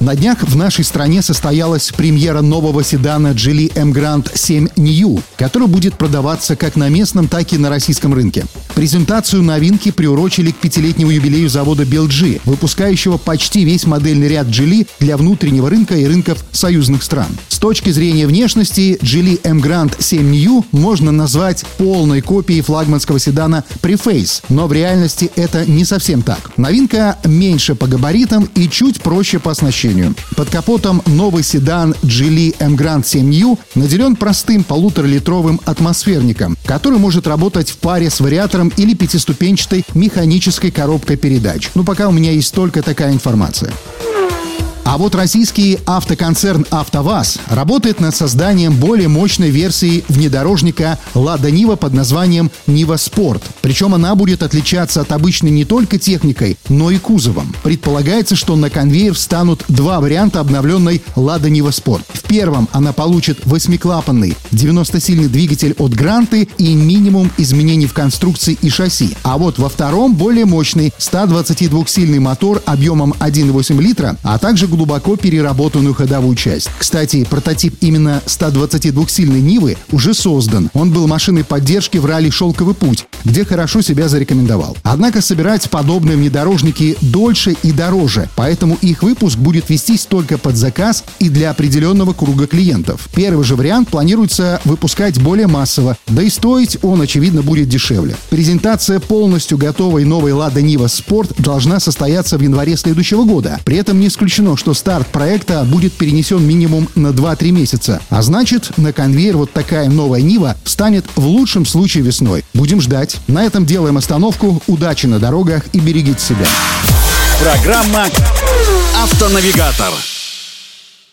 На днях в нашей стране состоялась премьера нового седана Geely M Grand 7 New, который будет продаваться как на местном, так и на российском рынке. Презентацию новинки приурочили к пятилетнему юбилею завода BLG, выпускающего почти весь модельный ряд Geely для внутреннего рынка и рынков союзных стран. С точки зрения внешности, Geely M Grand 7 New можно назвать полной копией флагманского седана Preface, но в реальности это не совсем так. Новинка меньше по габаритам и чуть проще по оснащению обозначению. Под капотом новый седан Geely M Grand 7U наделен простым полуторалитровым атмосферником, который может работать в паре с вариатором или пятиступенчатой механической коробкой передач. Но пока у меня есть только такая информация. А вот российский автоконцерн «АвтоВАЗ» работает над созданием более мощной версии внедорожника «Лада Нива» под названием «Нива Спорт». Причем она будет отличаться от обычной не только техникой, но и кузовом. Предполагается, что на конвейер встанут два варианта обновленной «Лада Нива Спорт». В первом она получит восьмиклапанный 90-сильный двигатель от «Гранты» и минимум изменений в конструкции и шасси. А вот во втором более мощный 122-сильный мотор объемом 1,8 литра, а также глубоко переработанную ходовую часть. Кстати, прототип именно 122-сильной Нивы уже создан. Он был машиной поддержки в ралли «Шелковый путь», где хорошо себя зарекомендовал. Однако собирать подобные внедорожники дольше и дороже, поэтому их выпуск будет вестись только под заказ и для определенного круга клиентов. Первый же вариант планируется выпускать более массово, да и стоить он, очевидно, будет дешевле. Презентация полностью готовой новой «Лада Нива Спорт» должна состояться в январе следующего года. При этом не исключено, что старт проекта будет перенесен минимум на 2-3 месяца. А значит, на конвейер вот такая новая Нива встанет в лучшем случае весной. Будем ждать. На этом делаем остановку. Удачи на дорогах и берегите себя. Программа «Автонавигатор».